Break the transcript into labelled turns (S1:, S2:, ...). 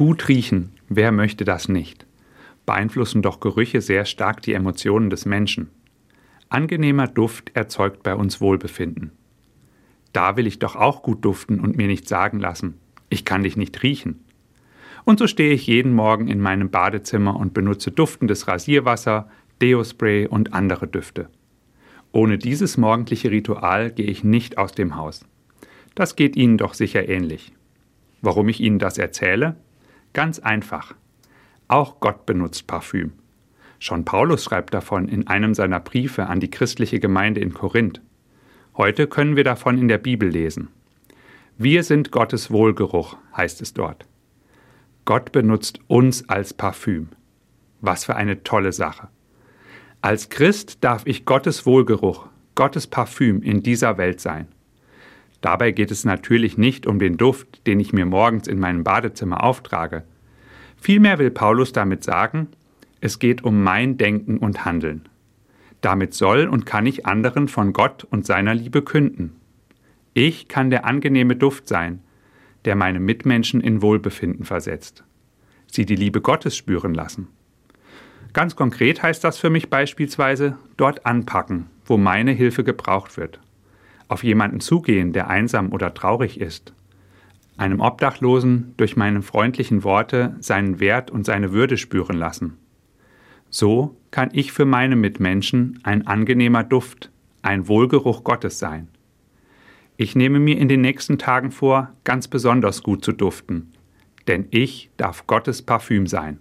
S1: Gut riechen, wer möchte das nicht? Beeinflussen doch Gerüche sehr stark die Emotionen des Menschen. Angenehmer Duft erzeugt bei uns Wohlbefinden. Da will ich doch auch gut duften und mir nicht sagen lassen, ich kann dich nicht riechen. Und so stehe ich jeden Morgen in meinem Badezimmer und benutze duftendes Rasierwasser, Deospray und andere Düfte. Ohne dieses morgendliche Ritual gehe ich nicht aus dem Haus. Das geht Ihnen doch sicher ähnlich. Warum ich Ihnen das erzähle? Ganz einfach. Auch Gott benutzt Parfüm. Schon Paulus schreibt davon in einem seiner Briefe an die christliche Gemeinde in Korinth. Heute können wir davon in der Bibel lesen. Wir sind Gottes Wohlgeruch, heißt es dort. Gott benutzt uns als Parfüm. Was für eine tolle Sache. Als Christ darf ich Gottes Wohlgeruch, Gottes Parfüm in dieser Welt sein. Dabei geht es natürlich nicht um den Duft, den ich mir morgens in meinem Badezimmer auftrage. Vielmehr will Paulus damit sagen, es geht um mein Denken und Handeln. Damit soll und kann ich anderen von Gott und seiner Liebe künden. Ich kann der angenehme Duft sein, der meine Mitmenschen in Wohlbefinden versetzt. Sie die Liebe Gottes spüren lassen. Ganz konkret heißt das für mich beispielsweise dort anpacken, wo meine Hilfe gebraucht wird auf jemanden zugehen, der einsam oder traurig ist, einem Obdachlosen durch meine freundlichen Worte seinen Wert und seine Würde spüren lassen. So kann ich für meine Mitmenschen ein angenehmer Duft, ein Wohlgeruch Gottes sein. Ich nehme mir in den nächsten Tagen vor, ganz besonders gut zu duften, denn ich darf Gottes Parfüm sein.